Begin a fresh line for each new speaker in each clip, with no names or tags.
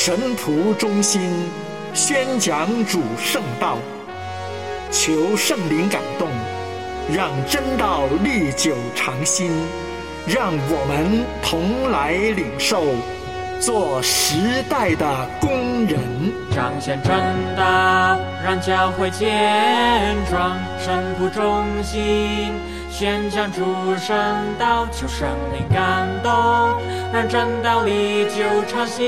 神仆忠心，宣讲主圣道。求圣灵感动，让真道历久长新。让我们同来领受，做时代的工人。
彰显正道，让教会健壮；神仆忠心。宣讲主圣道，求圣灵感动，让正道历久长新。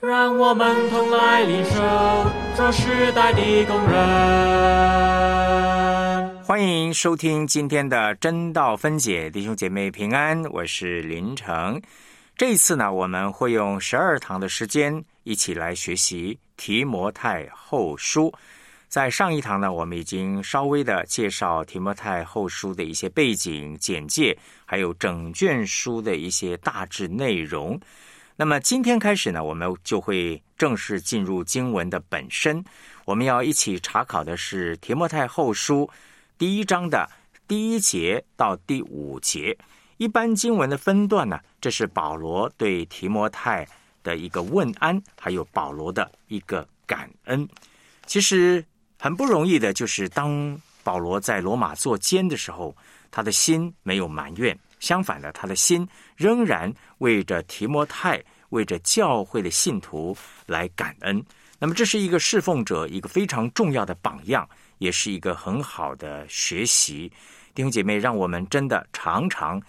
让我们同来领受，做时代的工人。
欢迎收听今天的真道分解，弟兄姐妹平安，我是林成。这一次呢，我们会用十二堂的时间，一起来学习提摩太后书。在上一堂呢，我们已经稍微的介绍提摩太后书的一些背景简介，还有整卷书的一些大致内容。那么今天开始呢，我们就会正式进入经文的本身。我们要一起查考的是提摩太后书第一章的第一节到第五节。一般经文的分段呢，这是保罗对提摩太的一个问安，还有保罗的一个感恩。其实。很不容易的，就是当保罗在罗马做监的时候，他的心没有埋怨，相反的，他的心仍然为着提摩太、为着教会的信徒来感恩。那么，这是一个侍奉者一个非常重要的榜样，也是一个很好的学习。弟兄姐妹，让我们真的常常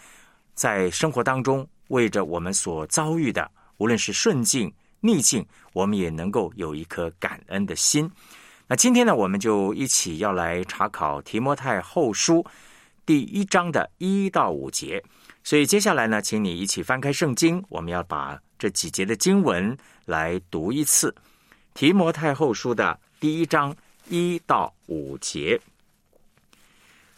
在生活当中为着我们所遭遇的，无论是顺境逆境，我们也能够有一颗感恩的心。那今天呢，我们就一起要来查考提摩太后书第一章的一到五节。所以接下来呢，请你一起翻开圣经，我们要把这几节的经文来读一次。提摩太后书的第一章一到五节，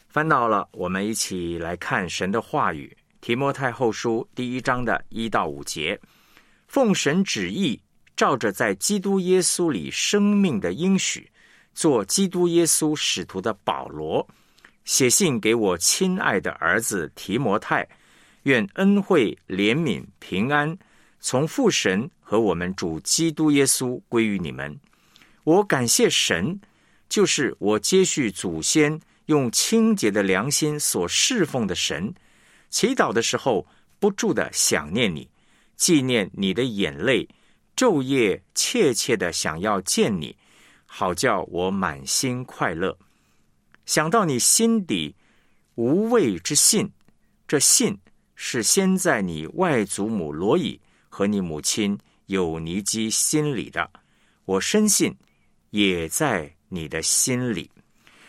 翻到了，我们一起来看神的话语。提摩太后书第一章的一到五节，奉神旨意，照着在基督耶稣里生命的应许。做基督耶稣使徒的保罗，写信给我亲爱的儿子提摩太，愿恩惠、怜悯、平安从父神和我们主基督耶稣归于你们。我感谢神，就是我接续祖先用清洁的良心所侍奉的神。祈祷的时候不住的想念你，纪念你的眼泪，昼夜切切的想要见你。好叫我满心快乐，想到你心底无畏之信，这信是先在你外祖母罗以和你母亲有尼基心里的，我深信也在你的心里。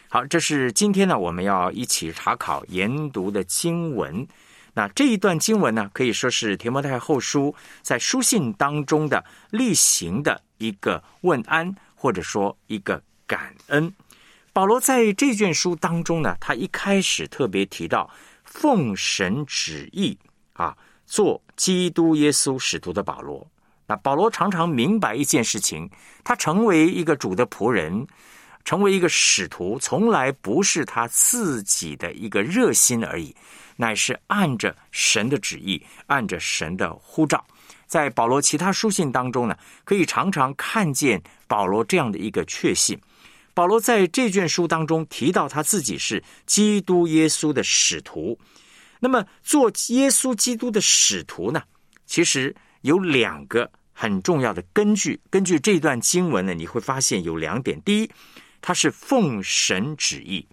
好，这是今天呢我们要一起查考研读的经文。那这一段经文呢，可以说是提摩太后书在书信当中的例行的一个问安。或者说一个感恩，保罗在这卷书当中呢，他一开始特别提到奉神旨意啊，做基督耶稣使徒的保罗。那保罗常常明白一件事情，他成为一个主的仆人，成为一个使徒，从来不是他自己的一个热心而已，乃是按着神的旨意，按着神的呼召。在保罗其他书信当中呢，可以常常看见保罗这样的一个确信。保罗在这卷书当中提到他自己是基督耶稣的使徒。那么，做耶稣基督的使徒呢，其实有两个很重要的根据。根据这段经文呢，你会发现有两点：第一，他是奉神旨意；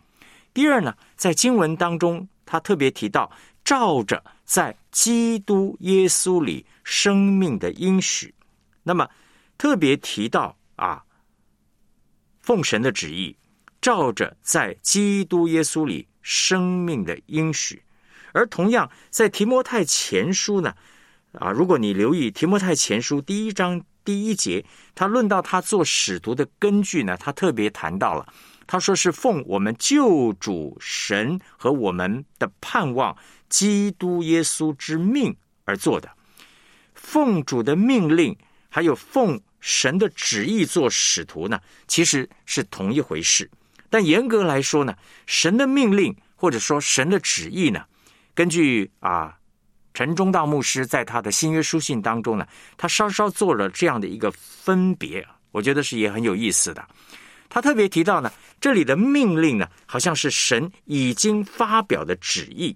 第二呢，在经文当中，他特别提到照着在基督耶稣里。生命的应许，那么特别提到啊，奉神的旨意，照着在基督耶稣里生命的应许，而同样在提摩太前书呢，啊，如果你留意提摩太前书第一章第一节，他论到他做使徒的根据呢，他特别谈到了，他说是奉我们救主神和我们的盼望基督耶稣之命而做的，奉主的命令，还有奉神的旨意做使徒呢，其实是同一回事。但严格来说呢，神的命令或者说神的旨意呢，根据啊。陈忠道牧师在他的新约书信当中呢，他稍稍做了这样的一个分别，我觉得是也很有意思的。他特别提到呢，这里的命令呢，好像是神已经发表的旨意，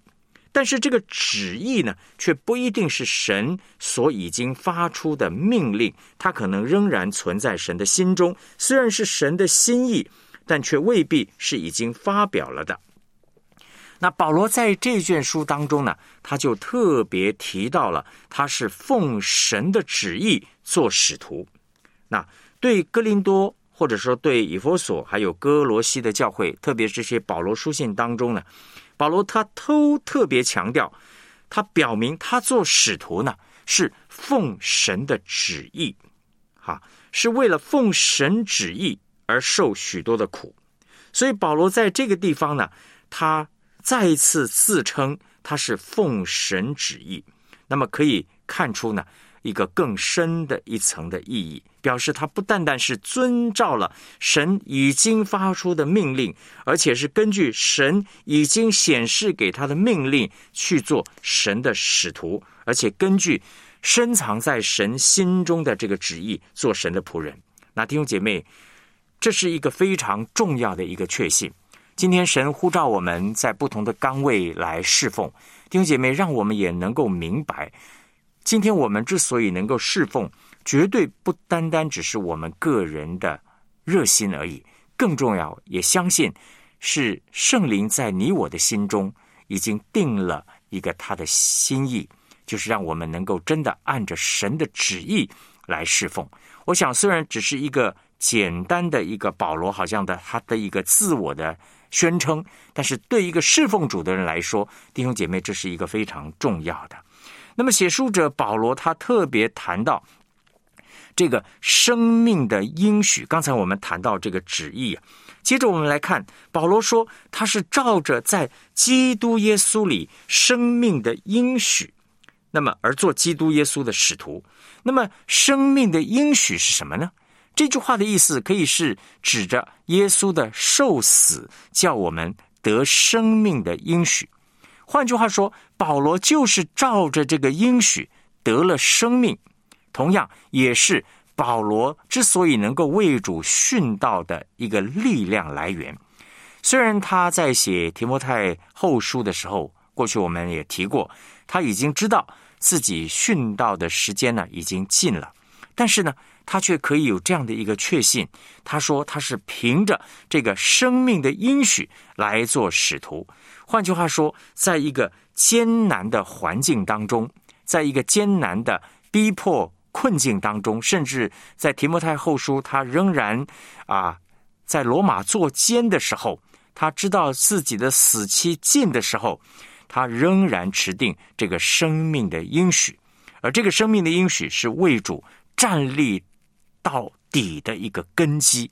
但是这个旨意呢，却不一定是神所已经发出的命令，它可能仍然存在神的心中，虽然是神的心意，但却未必是已经发表了的。那保罗在这卷书当中呢，他就特别提到了他是奉神的旨意做使徒。那对哥林多或者说对以弗所还有哥罗西的教会，特别这些保罗书信当中呢，保罗他都特别强调，他表明他做使徒呢是奉神的旨意，哈，是为了奉神旨意而受许多的苦。所以保罗在这个地方呢，他。再一次自称他是奉神旨意，那么可以看出呢一个更深的一层的意义，表示他不单单是遵照了神已经发出的命令，而且是根据神已经显示给他的命令去做神的使徒，而且根据深藏在神心中的这个旨意做神的仆人。那弟兄姐妹，这是一个非常重要的一个确信。今天神呼召我们在不同的岗位来侍奉，弟兄姐妹，让我们也能够明白，今天我们之所以能够侍奉，绝对不单单只是我们个人的热心而已，更重要，也相信是圣灵在你我的心中已经定了一个他的心意，就是让我们能够真的按着神的旨意来侍奉。我想，虽然只是一个简单的一个保罗，好像的他的一个自我的。宣称，但是对一个侍奉主的人来说，弟兄姐妹，这是一个非常重要的。那么，写书者保罗他特别谈到这个生命的应许。刚才我们谈到这个旨意啊，接着我们来看，保罗说他是照着在基督耶稣里生命的应许，那么而做基督耶稣的使徒。那么，生命的应许是什么呢？这句话的意思可以是指着耶稣的受死，叫我们得生命的应许。换句话说，保罗就是照着这个应许得了生命，同样也是保罗之所以能够为主殉道的一个力量来源。虽然他在写提摩太后书的时候，过去我们也提过，他已经知道自己殉道的时间呢已经近了，但是呢。他却可以有这样的一个确信，他说他是凭着这个生命的应许来做使徒。换句话说，在一个艰难的环境当中，在一个艰难的逼迫困境当中，甚至在提摩太后书，他仍然啊在罗马做监的时候，他知道自己的死期近的时候，他仍然持定这个生命的应许，而这个生命的应许是为主站立。到底的一个根基。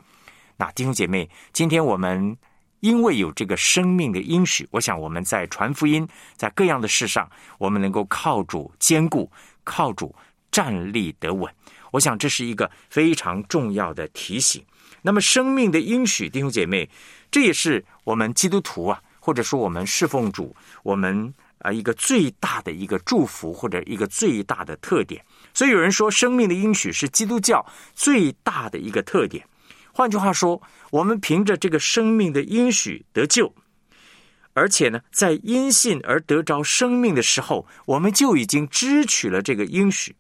那弟兄姐妹，今天我们因为有这个生命的应许，我想我们在传福音，在各样的事上，我们能够靠主坚固，靠主站立得稳。我想这是一个非常重要的提醒。那么，生命的应许，弟兄姐妹，这也是我们基督徒啊，或者说我们侍奉主，我们啊一个最大的一个祝福，或者一个最大的特点。所以有人说，生命的应许是基督教最大的一个特点。换句话说，我们凭着这个生命的应许得救，而且呢，在因信而得着生命的时候，我们就已经支取了这个应许。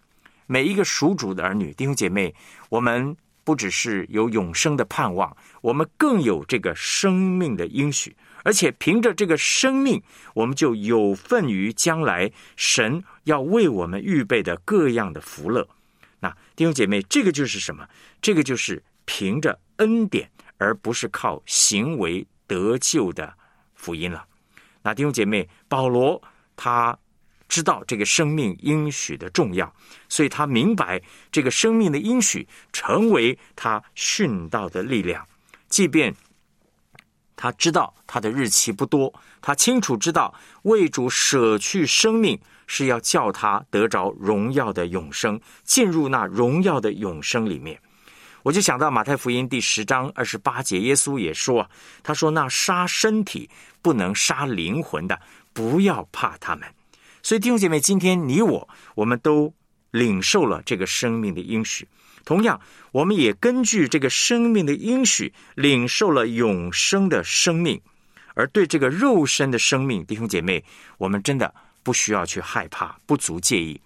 每一个属主的儿女、弟兄姐妹，我们不只是有永生的盼望，我们更有这个生命的应许。而且凭着这个生命，我们就有份于将来神要为我们预备的各样的福乐。那弟兄姐妹，这个就是什么？这个就是凭着恩典，而不是靠行为得救的福音了。那弟兄姐妹，保罗他知道这个生命应许的重要，所以他明白这个生命的应许成为他殉道的力量。即便他知道他的日期不多，他清楚知道为主舍去生命是要叫他得着荣耀的永生，进入那荣耀的永生里面。我就想到马太福音第十章二十八节，耶稣也说：“他说那杀身体不能杀灵魂的，不要怕他们。”所以弟兄姐妹，今天你我我们都领受了这个生命的应许，同样，我们也根据这个生命的应许领受了永生的生命。而对这个肉身的生命，弟兄姐妹，我们真的不需要去害怕，不足介意。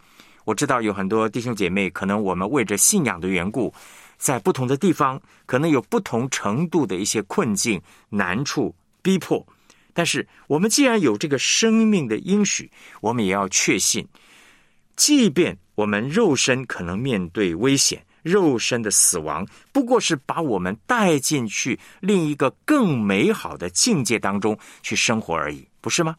我知道有很多弟兄姐妹，可能我们为着信仰的缘故。在不同的地方，可能有不同程度的一些困境、难处、逼迫。但是，我们既然有这个生命的应许，我们也要确信，即便我们肉身可能面对危险，肉身的死亡不过是把我们带进去另一个更美好的境界当中去生活而已，不是吗？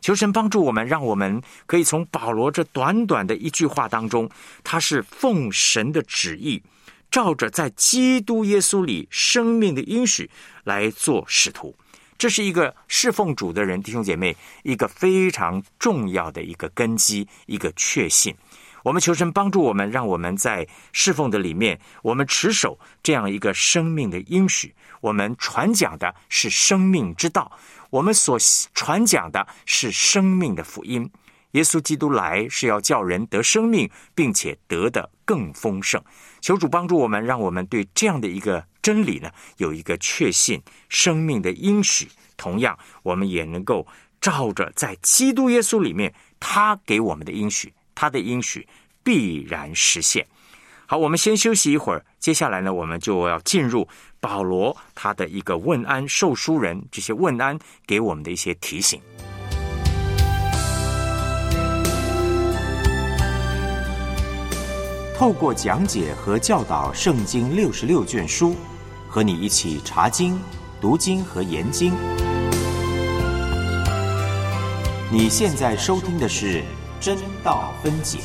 求神帮助我们，让我们可以从保罗这短短的一句话当中，他是奉神的旨意。照着在基督耶稣里生命的应许来做使徒，这是一个侍奉主的人弟兄姐妹一个非常重要的一个根基，一个确信。我们求神帮助我们，让我们在侍奉的里面，我们持守这样一个生命的应许。我们传讲的是生命之道，我们所传讲的是生命的福音。耶稣基督来是要叫人得生命，并且得的更丰盛。求主帮助我们，让我们对这样的一个真理呢，有一个确信生命的应许。同样，我们也能够照着在基督耶稣里面他给我们的应许，他的应许必然实现。好，我们先休息一会儿，接下来呢，我们就要进入保罗他的一个问安受书人这些问安给我们的一些提醒。
透过讲解和教导圣经六十六卷书，和你一起查经、读经和研经。你现在收听的是真道分解。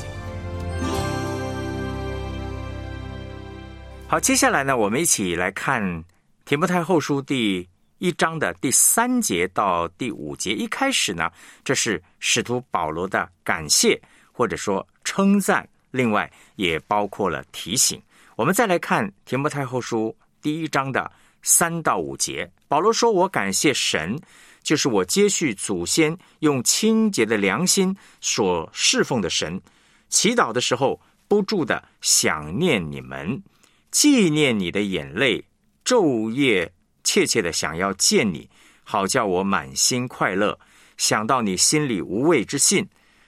好，接下来呢，我们一起来看提摩太后书第一章的第三节到第五节。一开始呢，这是使徒保罗的感谢或者说称赞。另外，也包括了提醒。我们再来看提摩太后书第一章的三到五节。保罗说：“我感谢神，就是我接续祖先用清洁的良心所侍奉的神。祈祷的时候，不住的想念你们，纪念你的眼泪，昼夜切切的想要见你，好叫我满心快乐。想到你心里无畏之信。”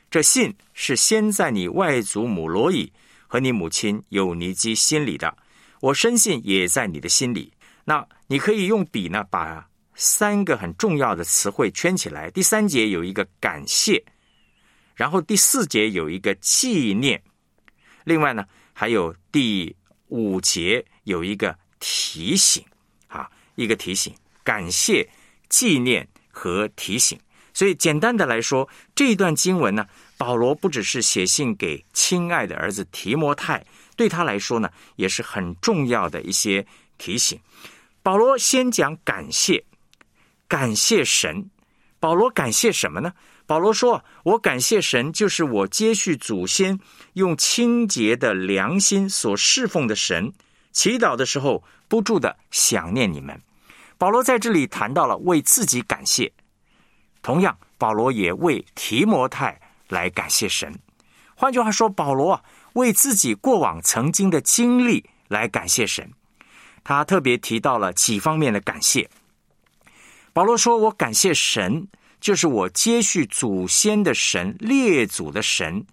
这信是先在你外祖母罗以和你母亲有尼基心里的，我深信也在你的心里。那你可以用笔呢，把三个很重要的词汇圈起来。第三节有一个感谢，然后第四节有一个纪念，另外呢还有第五节有一个提醒，啊，一个提醒，感谢、纪念和提醒。所以，简单的来说，这一段经文呢，保罗不只是写信给亲爱的儿子提摩太，对他来说呢，也是很重要的一些提醒。保罗先讲感谢，感谢神。保罗感谢什么呢？保罗说：“我感谢神，就是我接续祖先用清洁的良心所侍奉的神。祈祷的时候，不住的想念你们。”保罗在这里谈到了为自己感谢。同样，保罗也为提摩太来感谢神。换句话说，保罗啊，为自己过往曾经的经历来感谢神。他特别提到了几方面的感谢。保罗说：“我感谢神，就是我接续祖先的神，列祖的神，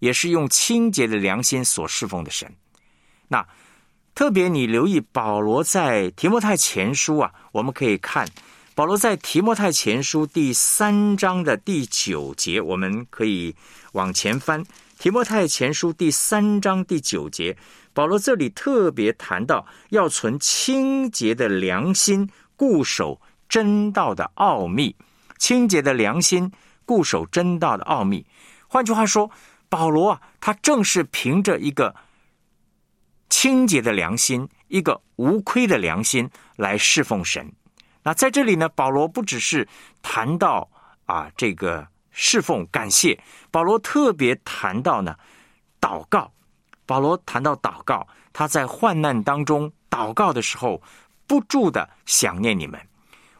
也是用清洁的良心所侍奉的神。”那特别你留意保罗在提摩太前书啊，我们可以看。保罗在提摩太前书第三章的第九节，我们可以往前翻。提摩太前书第三章第九节，保罗这里特别谈到要存清洁的良心，固守真道的奥秘。清洁的良心，固守真道的奥秘。换句话说，保罗啊，他正是凭着一个清洁的良心，一个无亏的良心来侍奉神。那在这里呢，保罗不只是谈到啊这个侍奉感谢，保罗特别谈到呢祷告。保罗谈到祷告，他在患难当中祷告的时候，不住的想念你们。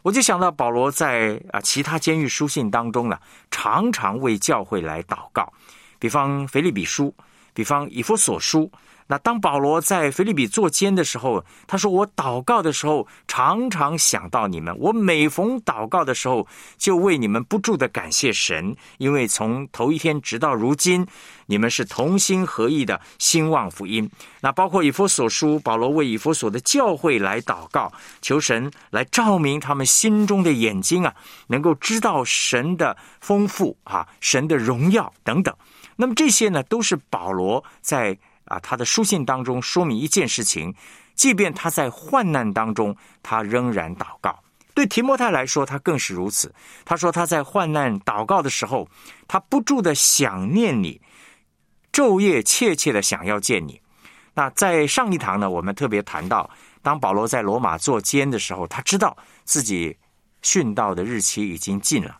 我就想到保罗在啊其他监狱书信当中呢，常常为教会来祷告，比方腓利比书，比方以弗所书。那当保罗在腓利比做监的时候，他说：“我祷告的时候，常常想到你们。我每逢祷告的时候，就为你们不住的感谢神，因为从头一天直到如今，你们是同心合意的兴旺福音。那包括以弗所书，保罗为以弗所的教会来祷告，求神来照明他们心中的眼睛啊，能够知道神的丰富啊，神的荣耀等等。那么这些呢，都是保罗在。”啊，他的书信当中说明一件事情，即便他在患难当中，他仍然祷告。对提摩太来说，他更是如此。他说他在患难祷告的时候，他不住的想念你，昼夜切切的想要见你。那在上一堂呢，我们特别谈到，当保罗在罗马做监的时候，他知道自己殉道的日期已经近了。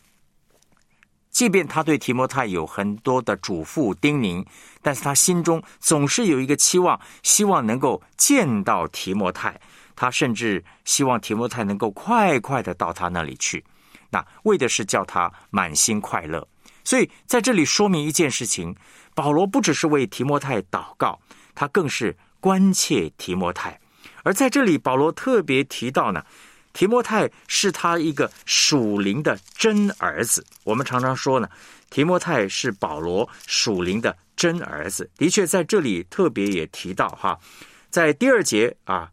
即便他对提摩太有很多的嘱咐叮咛，但是他心中总是有一个期望，希望能够见到提摩太。他甚至希望提摩太能够快快的到他那里去，那为的是叫他满心快乐。所以在这里说明一件事情：保罗不只是为提摩太祷告，他更是关切提摩太。而在这里，保罗特别提到呢。提摩太是他一个属灵的真儿子。我们常常说呢，提摩太是保罗属灵的真儿子。的确，在这里特别也提到哈，在第二节啊，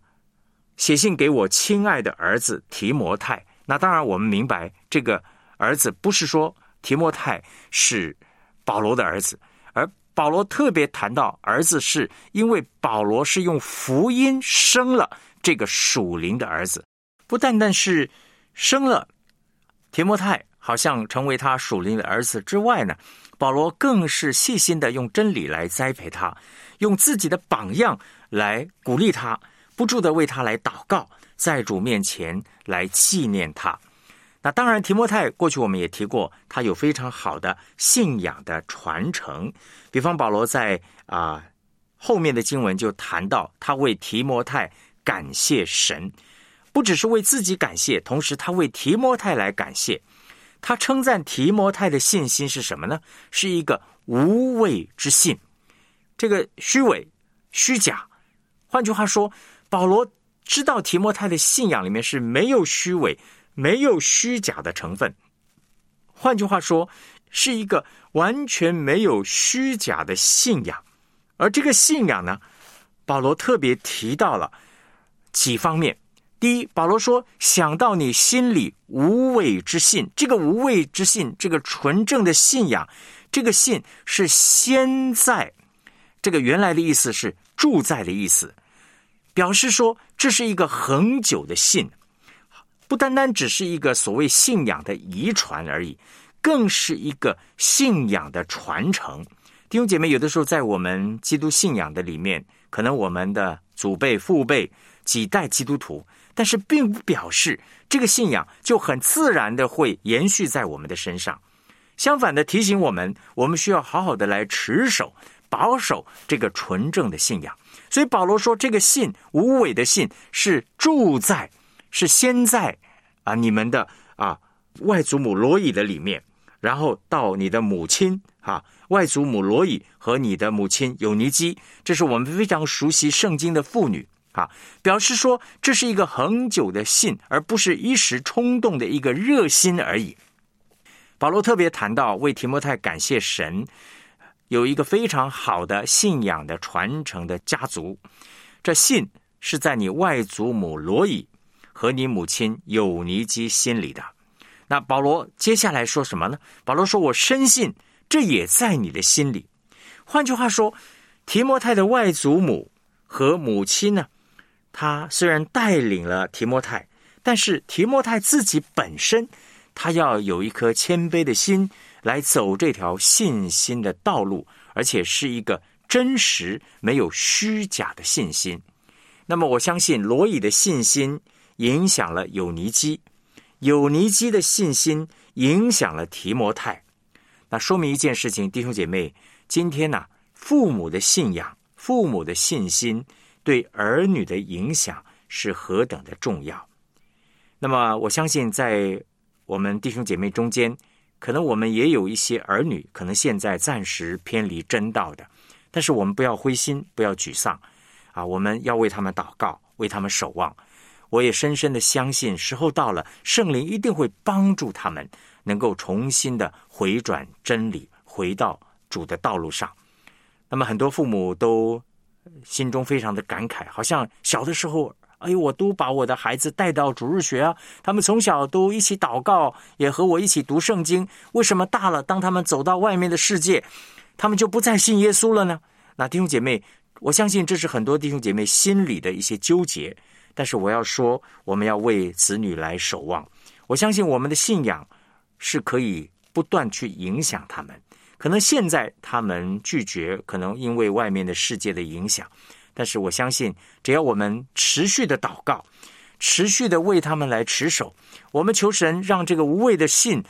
写信给我亲爱的儿子提摩太。那当然，我们明白这个儿子不是说提摩太是保罗的儿子，而保罗特别谈到儿子，是因为保罗是用福音生了这个属灵的儿子。不单单是生了提摩太，好像成为他属灵的儿子之外呢，保罗更是细心的用真理来栽培他，用自己的榜样来鼓励他，不住的为他来祷告，在主面前来纪念他。那当然，提摩太过去我们也提过，他有非常好的信仰的传承。比方保罗在啊后面的经文就谈到，他为提摩太感谢神。不只是为自己感谢，同时他为提摩太来感谢。他称赞提摩太的信心是什么呢？是一个无畏之信。这个虚伪、虚假，换句话说，保罗知道提摩太的信仰里面是没有虚伪、没有虚假的成分。换句话说，是一个完全没有虚假的信仰。而这个信仰呢，保罗特别提到了几方面。第一，保罗说：“想到你心里无畏之信，这个无畏之信，这个纯正的信仰，这个信是先在，这个原来的意思是住在的意思，表示说这是一个恒久的信，不单单只是一个所谓信仰的遗传而已，更是一个信仰的传承。弟兄姐妹，有的时候在我们基督信仰的里面，可能我们的祖辈、父辈几代基督徒。”但是并不表示这个信仰就很自然的会延续在我们的身上，相反的提醒我们，我们需要好好的来持守、保守这个纯正的信仰。所以保罗说，这个信无伪的信是住在、是先在啊你们的啊外祖母罗伊的里面，然后到你的母亲啊外祖母罗伊和你的母亲有尼基，这是我们非常熟悉圣经的妇女。啊，表示说这是一个恒久的信，而不是一时冲动的一个热心而已。保罗特别谈到为提摩太感谢神，有一个非常好的信仰的传承的家族。这信是在你外祖母罗以和你母亲有尼基心里的。那保罗接下来说什么呢？保罗说：“我深信这也在你的心里。”换句话说，提摩太的外祖母和母亲呢？他虽然带领了提摩太，但是提摩太自己本身，他要有一颗谦卑的心来走这条信心的道路，而且是一个真实、没有虚假的信心。那么，我相信罗以的信心影响了有尼基，有尼基的信心影响了提摩太。那说明一件事情，弟兄姐妹，今天呢，父母的信仰、父母的信心对儿女的影响是何等的重要。那么，我相信在我们弟兄姐妹中间。可能我们也有一些儿女，可能现在暂时偏离真道的，但是我们不要灰心，不要沮丧，啊，我们要为他们祷告，为他们守望。我也深深的相信，时候到了，圣灵一定会帮助他们，能够重新的回转真理，回到主的道路上。那么，很多父母都心中非常的感慨，好像小的时候。哎，我都把我的孩子带到主日学啊，他们从小都一起祷告，也和我一起读圣经。为什么大了，当他们走到外面的世界，他们就不再信耶稣了呢？那弟兄姐妹，我相信这是很多弟兄姐妹心里的一些纠结。但是我要说，我们要为子女来守望。我相信我们的信仰是可以不断去影响他们。可能现在他们拒绝，可能因为外面的世界的影响。但是我相信，只要我们持续的祷告，持续的为他们来持守，我们求神让这个无畏的信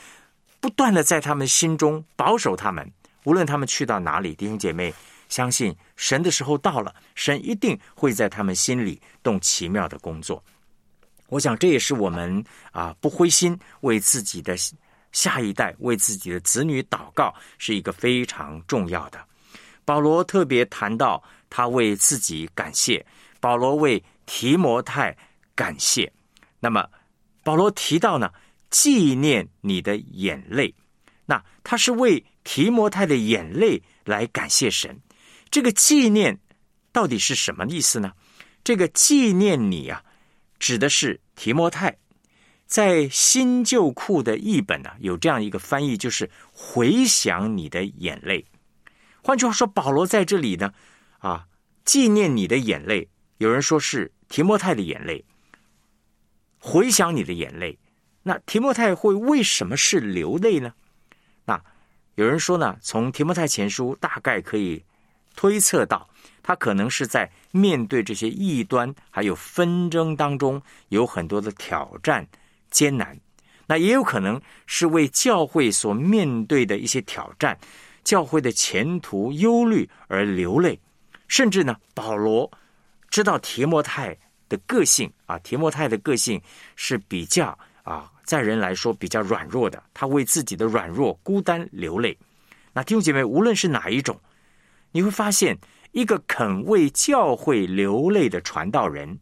不断的在他们心中保守他们，无论他们去到哪里，弟兄姐妹，相信神的时候到了，神一定会在他们心里动奇妙的工作。我想这也是我们啊不灰心，为自己的下一代、为自己的子女祷告，是一个非常重要的。保罗特别谈到。他为自己感谢，保罗为提摩太感谢。那么，保罗提到呢，纪念你的眼泪。那他是为提摩太的眼泪来感谢神。这个纪念到底是什么意思呢？这个纪念你啊，指的是提摩太。在新旧库的译本呢，有这样一个翻译，就是回想你的眼泪。换句话说，保罗在这里呢。啊，纪念你的眼泪，有人说是提摩太的眼泪，回想你的眼泪。那提摩太会为什么是流泪呢？那有人说呢，从提摩太前书大概可以推测到，他可能是在面对这些异端还有纷争当中，有很多的挑战艰难。那也有可能是为教会所面对的一些挑战、教会的前途忧虑而流泪。甚至呢，保罗知道提摩太的个性啊，提摩太的个性是比较啊，在人来说比较软弱的，他为自己的软弱、孤单流泪。那弟兄姐妹，无论是哪一种，你会发现，一个肯为教会流泪的传道人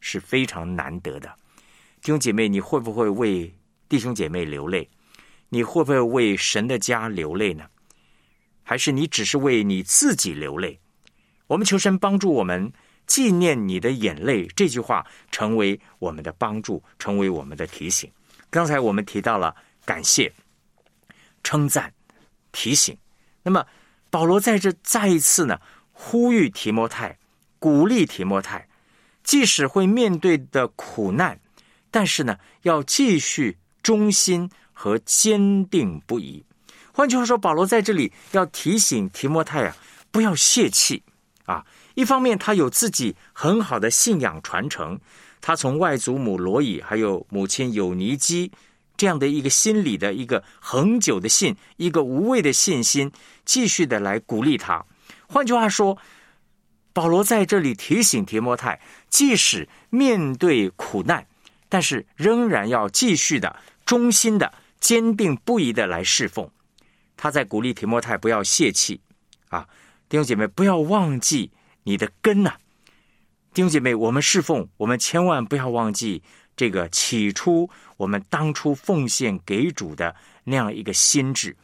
是非常难得的。弟兄姐妹，你会不会为弟兄姐妹流泪？你会不会为神的家流泪呢？还是你只是为你自己流泪？我们求神帮助我们纪念你的眼泪这句话成为我们的帮助，成为我们的提醒。刚才我们提到了感谢、称赞、提醒。那么保罗在这再一次呢呼吁提摩太，鼓励提摩太，即使会面对的苦难，但是呢要继续忠心和坚定不移。换句话说，保罗在这里要提醒提摩太啊，不要泄气。啊，一方面他有自己很好的信仰传承，他从外祖母罗以还有母亲有尼基这样的一个心理的一个恒久的信，一个无畏的信心，继续的来鼓励他。换句话说，保罗在这里提醒提摩太，即使面对苦难，但是仍然要继续的忠心的、坚定不移的来侍奉。他在鼓励提摩太不要泄气啊。弟兄姐妹，不要忘记你的根呐！弟兄姐妹，我们侍奉，我们千万不要忘记这个起初我们当初奉献给主的那样一个心智。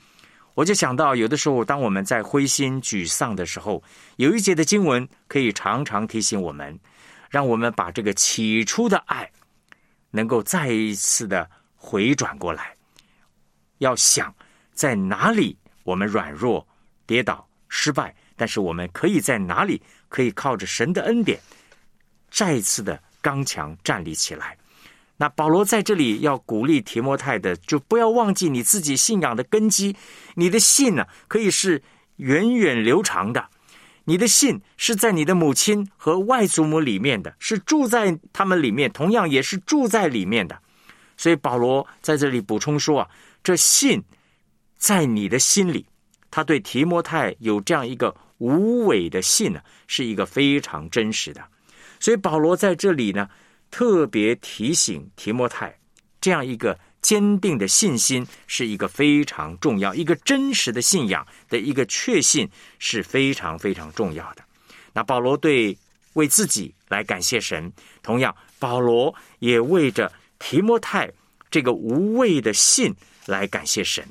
我就想到，有的时候当我们在灰心沮丧的时候，有一节的经文可以常常提醒我们，让我们把这个起初的爱能够再一次的回转过来。要想在哪里我们软弱、跌倒、失败。但是我们可以在哪里可以靠着神的恩典，再次的刚强站立起来？那保罗在这里要鼓励提摩太的，就不要忘记你自己信仰的根基。你的信呢，可以是源远流长的。你的信是在你的母亲和外祖母里面的，是住在他们里面，同样也是住在里面的。所以保罗在这里补充说啊，这信在你的心里，他对提摩太有这样一个无伪的信呢，是一个非常真实的。所以保罗在这里呢，特别提醒提摩太，这样一个。坚定的信心是一个非常重要、一个真实的信仰的一个确信是非常非常重要的。那保罗对为自己来感谢神，同样保罗也为着提摩太这个无畏的信来感谢神。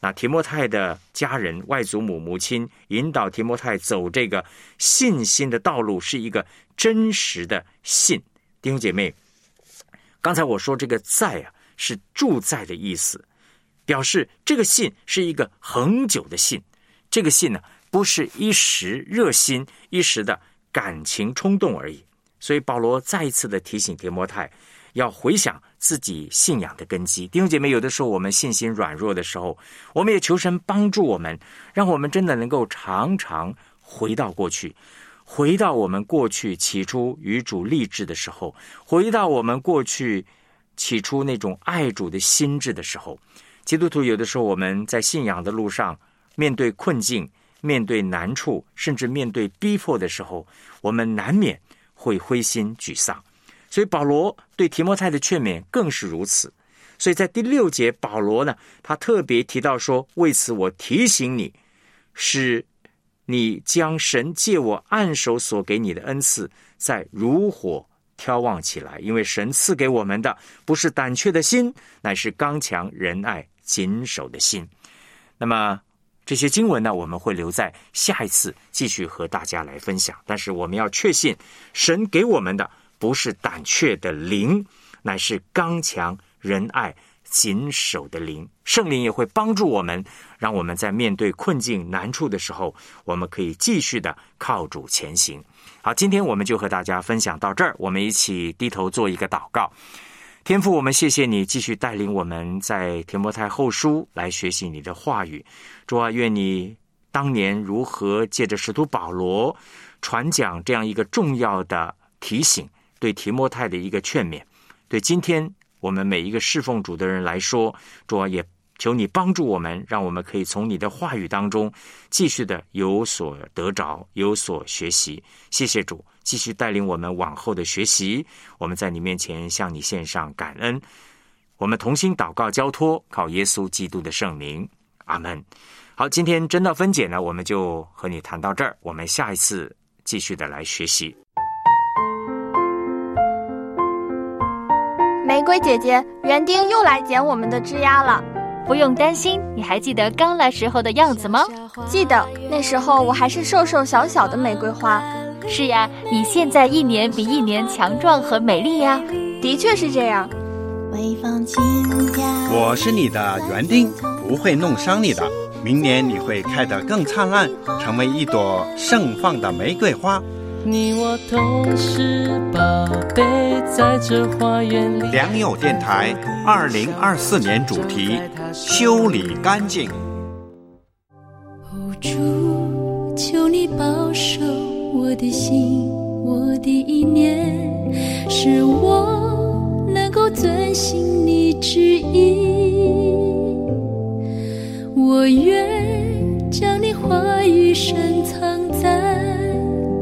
那提摩太的家人、外祖母、母亲引导提摩太走这个信心的道路，是一个真实的信。弟兄姐妹，刚才我说这个在啊。是住在的意思，表示这个信是一个恒久的信。这个信呢，不是一时热心、一时的感情冲动而已。所以保罗再一次的提醒提摩太，要回想自己信仰的根基。弟兄姐妹，有的时候我们信心软弱的时候，我们也求神帮助我们，让我们真的能够常常回到过去，回到我们过去起初与主立志的时候，回到我们过去。起初那种爱主的心智的时候，基督徒有的时候我们在信仰的路上面对困境、面对难处，甚至面对逼迫的时候，我们难免会灰心沮丧。所以保罗对提摩太的劝勉更是如此。所以在第六节，保罗呢，他特别提到说：“为此我提醒你，使你将神借我按手所给你的恩赐，在如火。”眺望起来，因为神赐给我们的不是胆怯的心，乃是刚强仁爱谨守的心。那么这些经文呢，我们会留在下一次继续和大家来分享。但是我们要确信，神给我们的不是胆怯的灵，乃是刚强仁爱谨守的灵。圣灵也会帮助我们，让我们在面对困境难处的时候，我们可以继续的靠主前行。好，今天我们就和大家分享到这儿。我们一起低头做一个祷告。天父，我们谢谢你继续带领我们在提摩太后书来学习你的话语。主啊，愿你当年如何借着使徒保罗传讲这样一个重要的提醒，对提摩太的一个劝勉，对今天我们每一个侍奉主的人来说，主啊也。求你帮助我们，让我们可以从你的话语当中继续的有所得着，有所学习。谢谢主，继续带领我们往后的学习。我们在你面前向你献上感恩。我们同心祷告交托，靠耶稣基督的圣名，阿门。好，今天真道分解呢，我们就和你谈到这儿。我们下一次继续的来学习。
玫瑰姐姐，园丁又来捡我们的枝丫了。
不用担心，你还记得刚来时候的样子吗？
记得，那时候我还是瘦瘦小小的玫瑰花。
是呀，你现在一年比一年强壮和美丽呀。
的确是这样。
我是你的园丁，不会弄伤你的。明年你会开得更灿烂，成为一朵盛放的玫瑰花。你我都是宝贝，在这花园里。良友电台二零二四年主题：修理干净。
主，求你保守我的心，我的意念，使我能够遵行你旨意。我愿将你话语深藏在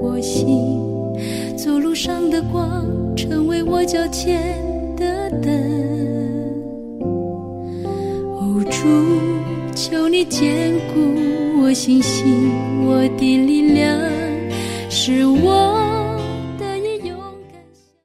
我。心，走路上的光，成为我脚前的灯。求你坚固我信心，我的力量，是我。